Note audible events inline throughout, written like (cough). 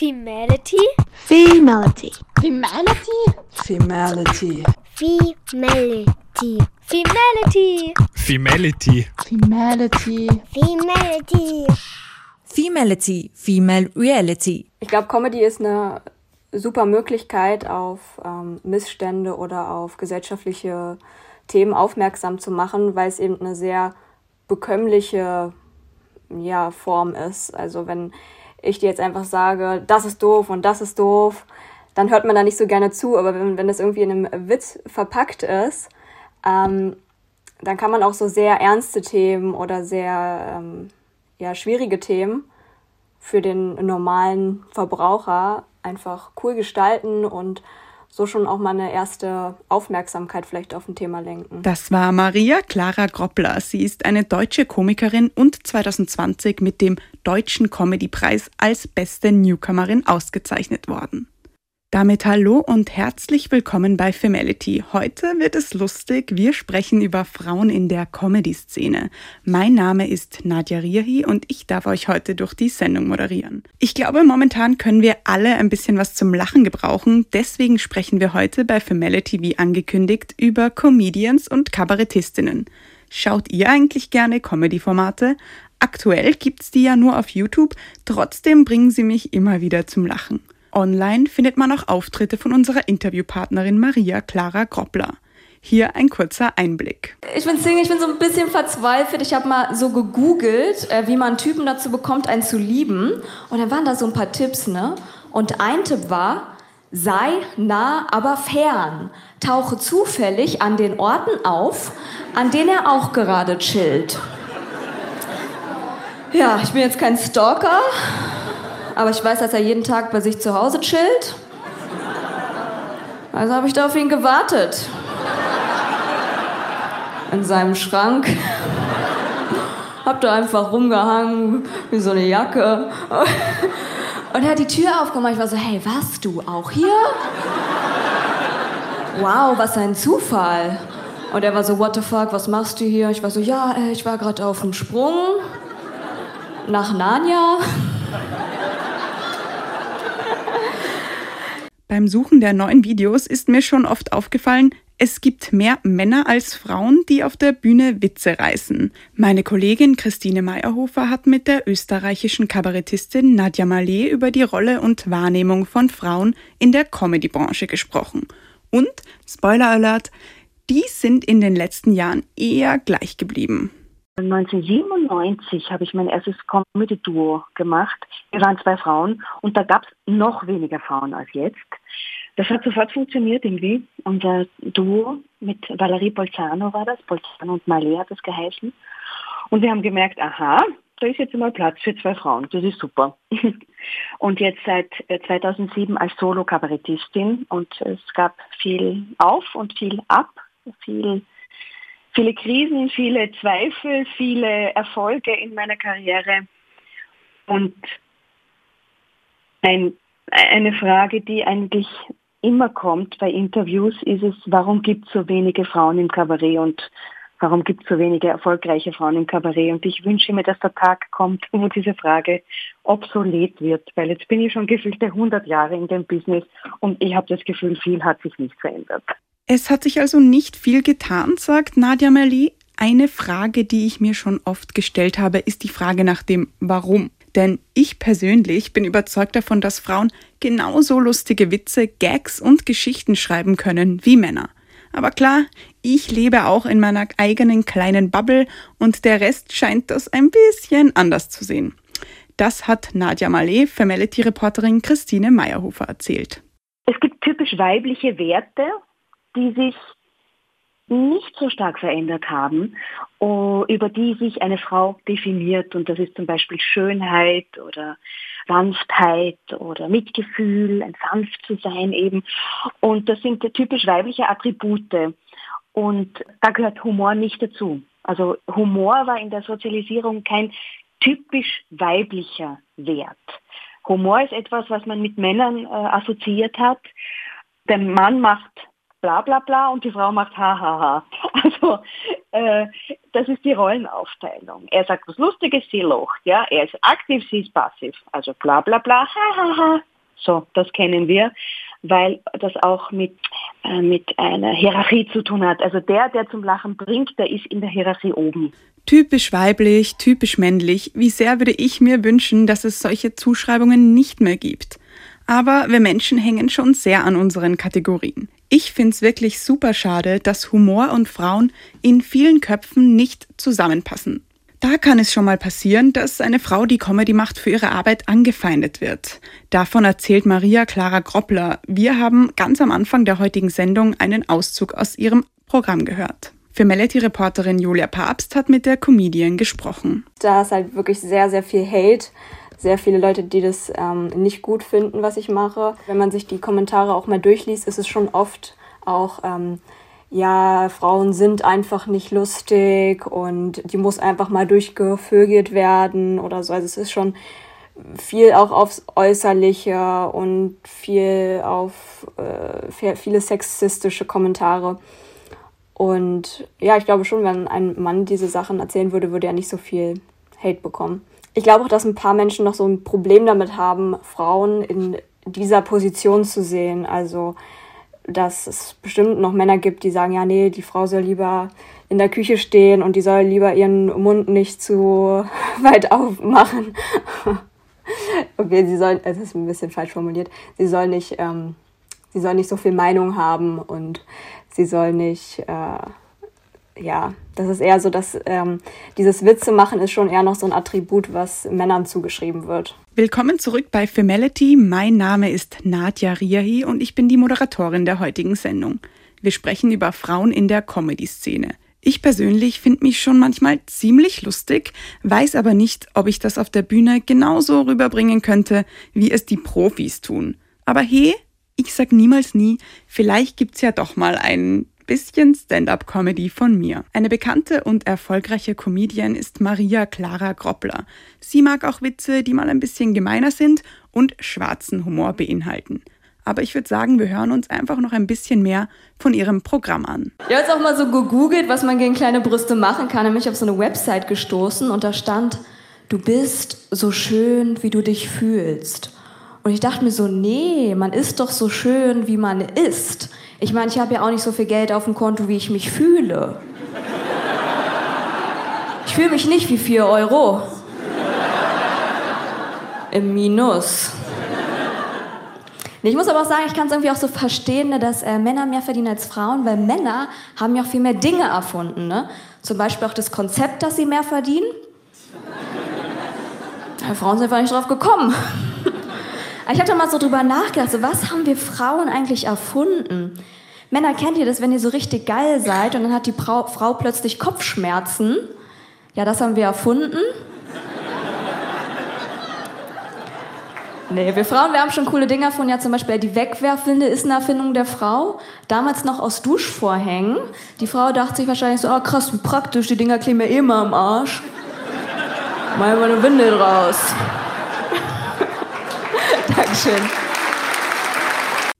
Femality? Femality. Femality? Femality. Femality. Femality. Femality. Femality. Femality. Femality, Female Reality. Ich glaube, Comedy ist eine super Möglichkeit, auf ähm, Missstände oder auf gesellschaftliche Themen aufmerksam zu machen, weil es eben eine sehr bekömmliche ja, Form ist. Also wenn ich dir jetzt einfach sage, das ist doof und das ist doof, dann hört man da nicht so gerne zu. Aber wenn, wenn das irgendwie in einem Witz verpackt ist, ähm, dann kann man auch so sehr ernste Themen oder sehr ähm, ja, schwierige Themen für den normalen Verbraucher einfach cool gestalten und so schon auch mal eine erste Aufmerksamkeit vielleicht auf ein Thema lenken. Das war Maria Clara Groppler. Sie ist eine deutsche Komikerin und 2020 mit dem Deutschen Comedypreis als beste Newcomerin ausgezeichnet worden. Damit hallo und herzlich willkommen bei Femality. Heute wird es lustig. Wir sprechen über Frauen in der Comedy-Szene. Mein Name ist Nadja Riahi und ich darf euch heute durch die Sendung moderieren. Ich glaube, momentan können wir alle ein bisschen was zum Lachen gebrauchen. Deswegen sprechen wir heute bei Femality wie angekündigt über Comedians und Kabarettistinnen. Schaut ihr eigentlich gerne Comedy-Formate? Aktuell gibt's die ja nur auf YouTube, trotzdem bringen sie mich immer wieder zum Lachen. Online findet man auch Auftritte von unserer Interviewpartnerin Maria Clara Groppler. Hier ein kurzer Einblick. Ich bin Single, ich bin so ein bisschen verzweifelt. Ich habe mal so gegoogelt, äh, wie man Typen dazu bekommt, einen zu lieben. Und dann waren da so ein paar Tipps, ne? Und ein Tipp war, sei nah, aber fern. Tauche zufällig an den Orten auf, an denen er auch gerade chillt. Ja, ich bin jetzt kein Stalker, aber ich weiß, dass er jeden Tag bei sich zu Hause chillt. Also habe ich da auf ihn gewartet. In seinem Schrank. Hab da einfach rumgehangen, wie so eine Jacke. Und er hat die Tür aufgemacht. Ich war so, hey, warst du auch hier? Wow, was ein Zufall. Und er war so, what the fuck, was machst du hier? Ich war so, ja, äh, ich war gerade auf dem Sprung nach Narnia. Beim Suchen der neuen Videos ist mir schon oft aufgefallen, es gibt mehr Männer als Frauen, die auf der Bühne Witze reißen. Meine Kollegin Christine Meyerhofer hat mit der österreichischen Kabarettistin Nadja Malé über die Rolle und Wahrnehmung von Frauen in der Comedy-Branche gesprochen. Und, Spoiler Alert, die sind in den letzten Jahren eher gleich geblieben. 1997 habe ich mein erstes Comedy-Duo gemacht. Wir waren zwei Frauen und da gab es noch weniger Frauen als jetzt. Das hat sofort funktioniert irgendwie. Unser Duo mit Valerie Bolzano war das. Bolzano und Malé hat das geheißen. Und wir haben gemerkt, aha, da ist jetzt mal Platz für zwei Frauen. Das ist super. (laughs) Und jetzt seit 2007 als Solo-Kabarettistin. Und es gab viel auf und viel ab, viel viele Krisen, viele Zweifel, viele Erfolge in meiner Karriere. Und ein, eine Frage, die eigentlich immer kommt bei Interviews, ist es, warum gibt es so wenige Frauen im Kabarett und warum gibt es so wenige erfolgreiche Frauen im Kabarett? Und ich wünsche mir, dass der Tag kommt, wo diese Frage obsolet wird, weil jetzt bin ich schon gefühlte 100 Jahre in dem Business und ich habe das Gefühl, viel hat sich nicht verändert. Es hat sich also nicht viel getan, sagt Nadja Merli. Eine Frage, die ich mir schon oft gestellt habe, ist die Frage nach dem Warum. Denn ich persönlich bin überzeugt davon, dass Frauen genauso lustige Witze, Gags und Geschichten schreiben können wie Männer. Aber klar, ich lebe auch in meiner eigenen kleinen Bubble und der Rest scheint das ein bisschen anders zu sehen. Das hat Nadja Malé, Femality-Reporterin Christine Meyerhofer erzählt. Es gibt typisch weibliche Werte die sich nicht so stark verändert haben, über die sich eine Frau definiert. Und das ist zum Beispiel Schönheit oder Sanftheit oder Mitgefühl, ein sanft zu sein eben. Und das sind typisch weibliche Attribute. Und da gehört Humor nicht dazu. Also Humor war in der Sozialisierung kein typisch weiblicher Wert. Humor ist etwas, was man mit Männern äh, assoziiert hat. Der Mann macht bla bla bla und die Frau macht ha ha ha. (laughs) Also äh, das ist die Rollenaufteilung. Er sagt was Lustiges, sie lacht. Ja? Er ist aktiv, sie ist passiv. Also bla bla bla, ha ha ha. So, das kennen wir, weil das auch mit, äh, mit einer Hierarchie zu tun hat. Also der, der zum Lachen bringt, der ist in der Hierarchie oben. Typisch weiblich, typisch männlich. Wie sehr würde ich mir wünschen, dass es solche Zuschreibungen nicht mehr gibt. Aber wir Menschen hängen schon sehr an unseren Kategorien. Ich finde es wirklich super schade, dass Humor und Frauen in vielen Köpfen nicht zusammenpassen. Da kann es schon mal passieren, dass eine Frau, die Comedy macht, für ihre Arbeit angefeindet wird. Davon erzählt Maria Clara Groppler. Wir haben ganz am Anfang der heutigen Sendung einen Auszug aus ihrem Programm gehört. Für Melody-Reporterin Julia Papst hat mit der Comedian gesprochen. Da ist halt wirklich sehr, sehr viel Hate sehr viele Leute, die das ähm, nicht gut finden, was ich mache. Wenn man sich die Kommentare auch mal durchliest, ist es schon oft auch, ähm, ja, Frauen sind einfach nicht lustig und die muss einfach mal durchgevögelt werden oder so. Also es ist schon viel auch aufs Äußerliche und viel auf äh, viele sexistische Kommentare. Und ja, ich glaube schon, wenn ein Mann diese Sachen erzählen würde, würde er nicht so viel Hate bekommen ich glaube auch, dass ein paar Menschen noch so ein Problem damit haben, Frauen in dieser Position zu sehen. Also, dass es bestimmt noch Männer gibt, die sagen, ja, nee, die Frau soll lieber in der Küche stehen und die soll lieber ihren Mund nicht zu (laughs) weit aufmachen. (laughs) okay, sie soll, es ist ein bisschen falsch formuliert, sie soll nicht, ähm, sie soll nicht so viel Meinung haben und sie soll nicht, äh, ja, das ist eher so, dass ähm, dieses Witze machen ist schon eher noch so ein Attribut, was Männern zugeschrieben wird. Willkommen zurück bei Femality. Mein Name ist Nadja Riahi und ich bin die Moderatorin der heutigen Sendung. Wir sprechen über Frauen in der Comedy-Szene. Ich persönlich finde mich schon manchmal ziemlich lustig, weiß aber nicht, ob ich das auf der Bühne genauso rüberbringen könnte, wie es die Profis tun. Aber hey, ich sag niemals nie, vielleicht gibt's ja doch mal einen bisschen Stand-up-Comedy von mir. Eine bekannte und erfolgreiche Comedian ist Maria Clara Groppler. Sie mag auch Witze, die mal ein bisschen gemeiner sind und schwarzen Humor beinhalten. Aber ich würde sagen, wir hören uns einfach noch ein bisschen mehr von ihrem Programm an. Ich habe jetzt auch mal so gegoogelt, was man gegen kleine Brüste machen kann. Nämlich auf so eine Website gestoßen und da stand, du bist so schön, wie du dich fühlst. Und ich dachte mir so, nee, man ist doch so schön, wie man ist. Ich meine, ich habe ja auch nicht so viel Geld auf dem Konto, wie ich mich fühle. Ich fühle mich nicht wie 4 Euro. Im Minus. Ich muss aber auch sagen, ich kann es irgendwie auch so verstehen, ne, dass äh, Männer mehr verdienen als Frauen, weil Männer haben ja auch viel mehr Dinge erfunden. Ne? Zum Beispiel auch das Konzept, dass sie mehr verdienen. Frauen sind einfach nicht drauf gekommen. Ich habe da mal so drüber nachgedacht, so, was haben wir Frauen eigentlich erfunden? Männer, kennt ihr das, wenn ihr so richtig geil seid und dann hat die Frau, Frau plötzlich Kopfschmerzen? Ja, das haben wir erfunden. Nee, wir Frauen, wir haben schon coole Dinge erfunden. Ja, zum Beispiel die Wegwerfwinde ist eine Erfindung der Frau. Damals noch aus Duschvorhängen. Die Frau dachte sich wahrscheinlich so, oh krass, wie praktisch, die Dinger kleben mir eh mal am Arsch. Mal mal eine Winde draus. Dankeschön.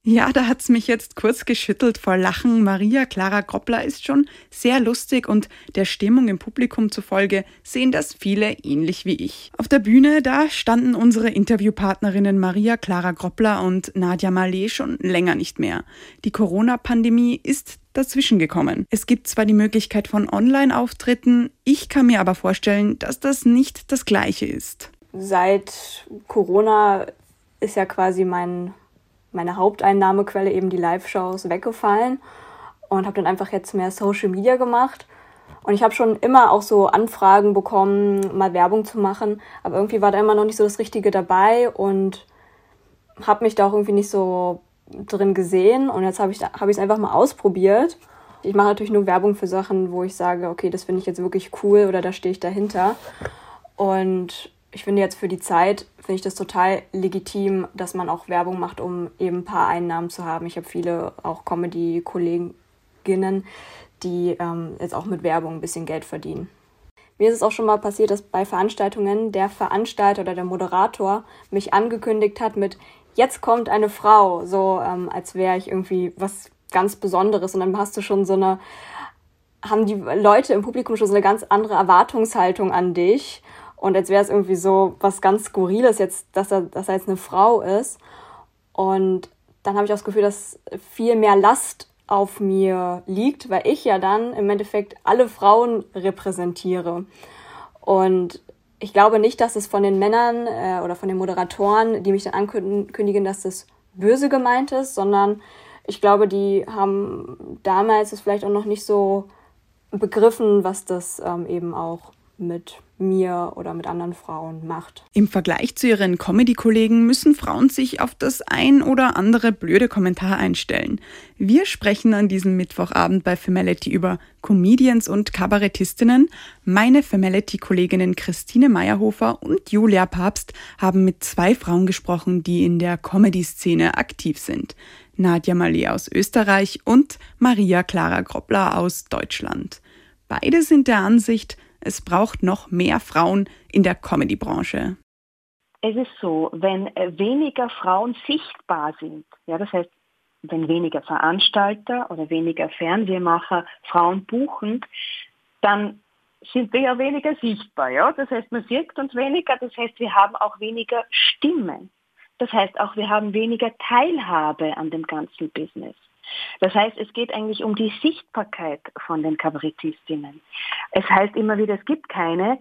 Ja, da hat's mich jetzt kurz geschüttelt vor Lachen. Maria Clara Groppler ist schon sehr lustig und der Stimmung im Publikum zufolge sehen das viele ähnlich wie ich. Auf der Bühne, da standen unsere Interviewpartnerinnen Maria Clara Groppler und Nadja Malé schon länger nicht mehr. Die Corona-Pandemie ist dazwischen gekommen. Es gibt zwar die Möglichkeit von Online-Auftritten, ich kann mir aber vorstellen, dass das nicht das gleiche ist. Seit Corona ist ja quasi mein meine Haupteinnahmequelle eben die Live-Shows weggefallen und habe dann einfach jetzt mehr Social Media gemacht. Und ich habe schon immer auch so Anfragen bekommen, mal Werbung zu machen, aber irgendwie war da immer noch nicht so das Richtige dabei und habe mich da auch irgendwie nicht so drin gesehen. Und jetzt habe ich es hab einfach mal ausprobiert. Ich mache natürlich nur Werbung für Sachen, wo ich sage, okay, das finde ich jetzt wirklich cool oder da stehe ich dahinter. Und ich finde jetzt für die Zeit, finde ich das total legitim, dass man auch Werbung macht, um eben ein paar Einnahmen zu haben. Ich habe viele auch Comedy-Kolleginnen, die ähm, jetzt auch mit Werbung ein bisschen Geld verdienen. Mir ist es auch schon mal passiert, dass bei Veranstaltungen der Veranstalter oder der Moderator mich angekündigt hat mit jetzt kommt eine Frau, so ähm, als wäre ich irgendwie was ganz Besonderes und dann hast du schon so eine, haben die Leute im Publikum schon so eine ganz andere Erwartungshaltung an dich und als wäre es irgendwie so was ganz Skurriles jetzt, dass er, dass er jetzt eine Frau ist. Und dann habe ich auch das Gefühl, dass viel mehr Last auf mir liegt, weil ich ja dann im Endeffekt alle Frauen repräsentiere. Und ich glaube nicht, dass es von den Männern äh, oder von den Moderatoren, die mich dann ankündigen, dass das böse gemeint ist, sondern ich glaube, die haben damals es vielleicht auch noch nicht so begriffen, was das ähm, eben auch mit mir oder mit anderen Frauen macht. Im Vergleich zu ihren Comedy-Kollegen müssen Frauen sich auf das ein oder andere blöde Kommentar einstellen. Wir sprechen an diesem Mittwochabend bei Femality über Comedians und Kabarettistinnen. Meine Femality-Kolleginnen Christine Meyerhofer und Julia Papst haben mit zwei Frauen gesprochen, die in der Comedy-Szene aktiv sind. Nadja Malé aus Österreich und Maria Clara Groppler aus Deutschland. Beide sind der Ansicht, es braucht noch mehr Frauen in der Comedy-Branche. Es ist so, wenn weniger Frauen sichtbar sind, ja, das heißt, wenn weniger Veranstalter oder weniger Fernsehmacher Frauen buchen, dann sind wir ja weniger sichtbar. Ja? Das heißt, man sieht uns weniger, das heißt, wir haben auch weniger Stimmen. Das heißt auch, wir haben weniger Teilhabe an dem ganzen Business. Das heißt, es geht eigentlich um die Sichtbarkeit von den Kabarettistinnen. Es heißt immer wieder, es gibt keine.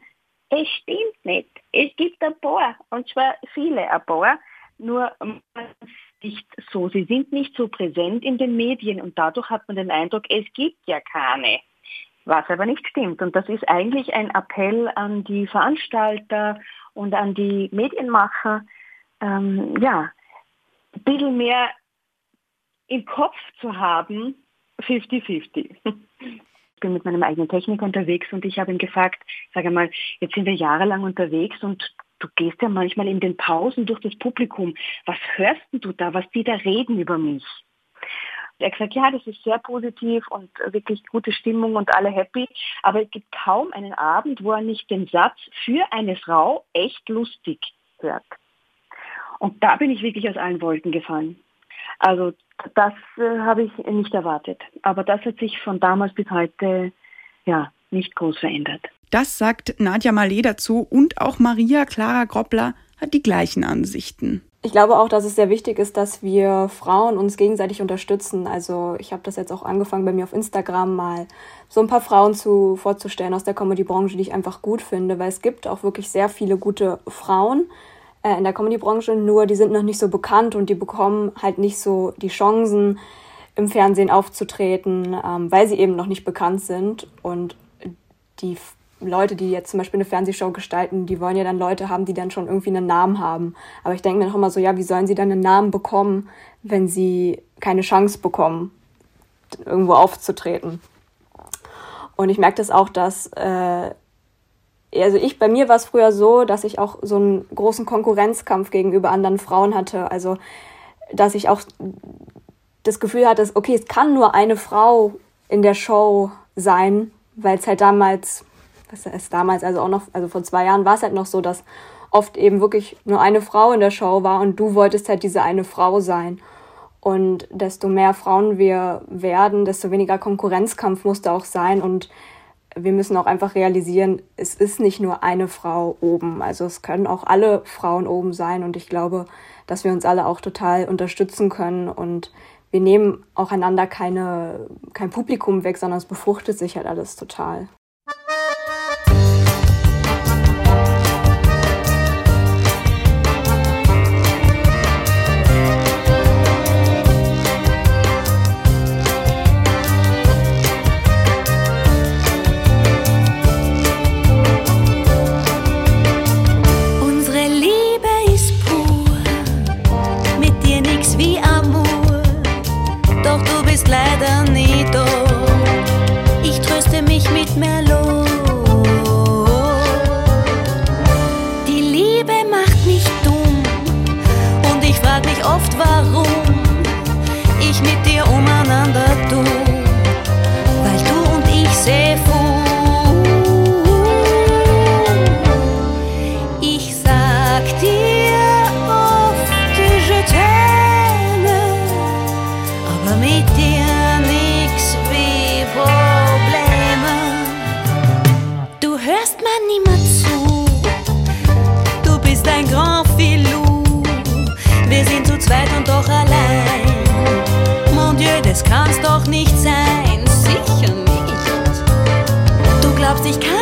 Es stimmt nicht. Es gibt ein paar, und zwar viele ein paar, nur nicht so. Sie sind nicht so präsent in den Medien und dadurch hat man den Eindruck, es gibt ja keine. Was aber nicht stimmt. Und das ist eigentlich ein Appell an die Veranstalter und an die Medienmacher, ähm, ja, ein bisschen mehr im Kopf zu haben, 50-50. Ich bin mit meinem eigenen Techniker unterwegs und ich habe ihn gefragt, sage mal, jetzt sind wir jahrelang unterwegs und du gehst ja manchmal in den Pausen durch das Publikum. Was hörst du da, was die da reden über mich? Er hat gesagt, ja, das ist sehr positiv und wirklich gute Stimmung und alle happy. Aber es gibt kaum einen Abend, wo er nicht den Satz für eine Frau echt lustig hört. Und da bin ich wirklich aus allen Wolken gefallen. Also das äh, habe ich nicht erwartet. Aber das hat sich von damals bis heute ja nicht groß verändert. Das sagt Nadja Malé dazu und auch Maria Clara Groppler hat die gleichen Ansichten. Ich glaube auch, dass es sehr wichtig ist, dass wir Frauen uns gegenseitig unterstützen. Also ich habe das jetzt auch angefangen, bei mir auf Instagram mal so ein paar Frauen zu, vorzustellen aus der Comedy-Branche, die ich einfach gut finde, weil es gibt auch wirklich sehr viele gute Frauen äh, in der Comedy-Branche, nur die sind noch nicht so bekannt und die bekommen halt nicht so die Chancen, im Fernsehen aufzutreten, ähm, weil sie eben noch nicht bekannt sind. Und die Leute, die jetzt zum Beispiel eine Fernsehshow gestalten, die wollen ja dann Leute haben, die dann schon irgendwie einen Namen haben. Aber ich denke mir noch immer so, ja, wie sollen sie dann einen Namen bekommen, wenn sie keine Chance bekommen, irgendwo aufzutreten? Und ich merke das auch, dass äh, also ich, bei mir war es früher so, dass ich auch so einen großen Konkurrenzkampf gegenüber anderen Frauen hatte. Also, dass ich auch das Gefühl hatte, okay, es kann nur eine Frau in der Show sein, weil es halt damals, was ist damals, also auch noch, also vor zwei Jahren war es halt noch so, dass oft eben wirklich nur eine Frau in der Show war und du wolltest halt diese eine Frau sein. Und desto mehr Frauen wir werden, desto weniger Konkurrenzkampf musste auch sein und wir müssen auch einfach realisieren, es ist nicht nur eine Frau oben. Also es können auch alle Frauen oben sein und ich glaube, dass wir uns alle auch total unterstützen können und wir nehmen auch einander keine, kein Publikum weg, sondern es befruchtet sich halt alles total. ich kann.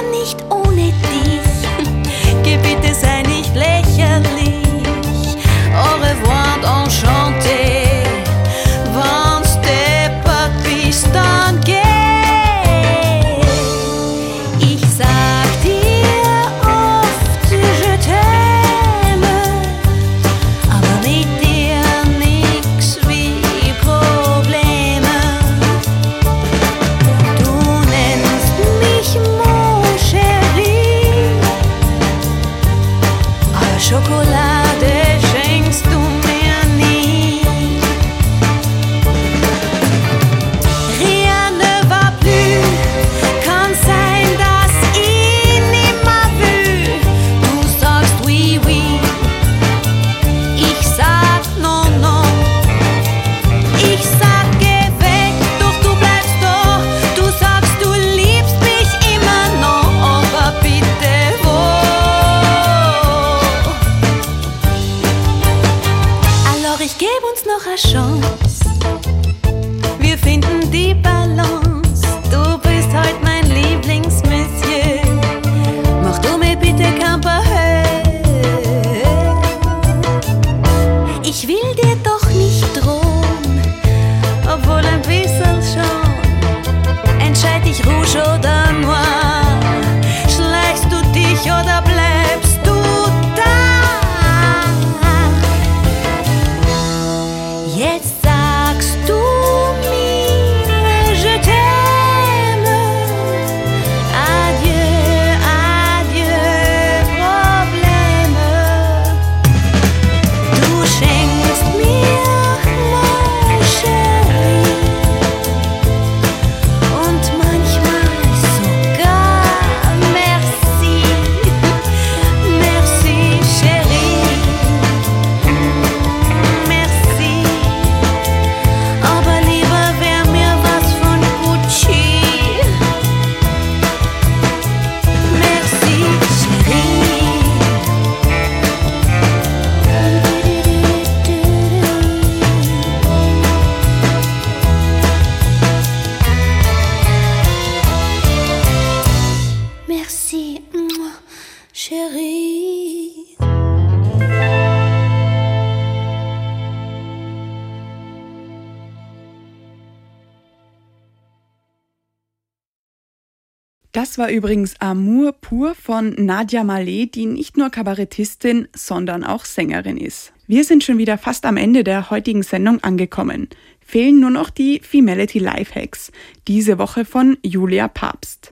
Das war übrigens Amour pur von Nadia Malé, die nicht nur Kabarettistin, sondern auch Sängerin ist. Wir sind schon wieder fast am Ende der heutigen Sendung angekommen. Fehlen nur noch die Femality Lifehacks. Diese Woche von Julia Papst.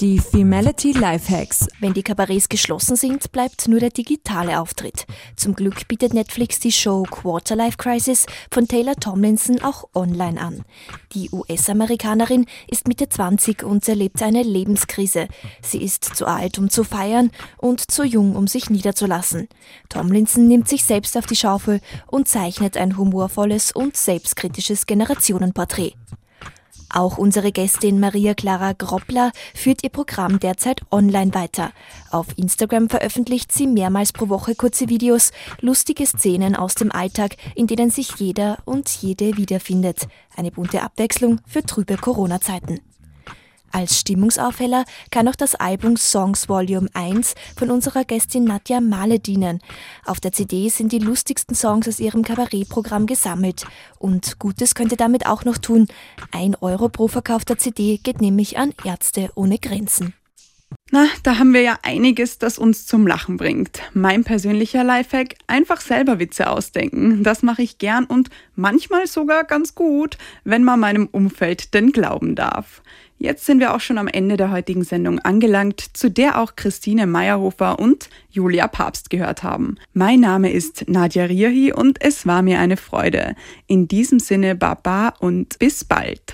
Die Femality Lifehacks. Wenn die Kabarets geschlossen sind, bleibt nur der digitale Auftritt. Zum Glück bietet Netflix die Show Quarterlife Crisis von Taylor Tomlinson auch online an. Die US-Amerikanerin ist Mitte 20 und erlebt eine Lebenskrise. Sie ist zu alt, um zu feiern und zu jung, um sich niederzulassen. Tomlinson nimmt sich selbst auf die Schaufel und zeichnet ein humorvolles und selbstkritisches Generationenporträt. Auch unsere Gästin Maria Clara Groppler führt ihr Programm derzeit online weiter. Auf Instagram veröffentlicht sie mehrmals pro Woche kurze Videos, lustige Szenen aus dem Alltag, in denen sich jeder und jede wiederfindet. Eine bunte Abwechslung für trübe Corona-Zeiten. Als Stimmungsaufheller kann auch das Album Songs Volume 1 von unserer Gästin Nadja Male dienen. Auf der CD sind die lustigsten Songs aus ihrem Kabarettprogramm gesammelt. Und Gutes könnte damit auch noch tun. Ein Euro pro verkaufter CD geht nämlich an Ärzte ohne Grenzen. Na, da haben wir ja einiges, das uns zum Lachen bringt. Mein persönlicher Lifehack, einfach selber Witze ausdenken. Das mache ich gern und manchmal sogar ganz gut, wenn man meinem Umfeld denn glauben darf. Jetzt sind wir auch schon am Ende der heutigen Sendung angelangt, zu der auch Christine Meyerhofer und Julia Papst gehört haben. Mein Name ist Nadja Riahi und es war mir eine Freude. In diesem Sinne Baba und bis bald.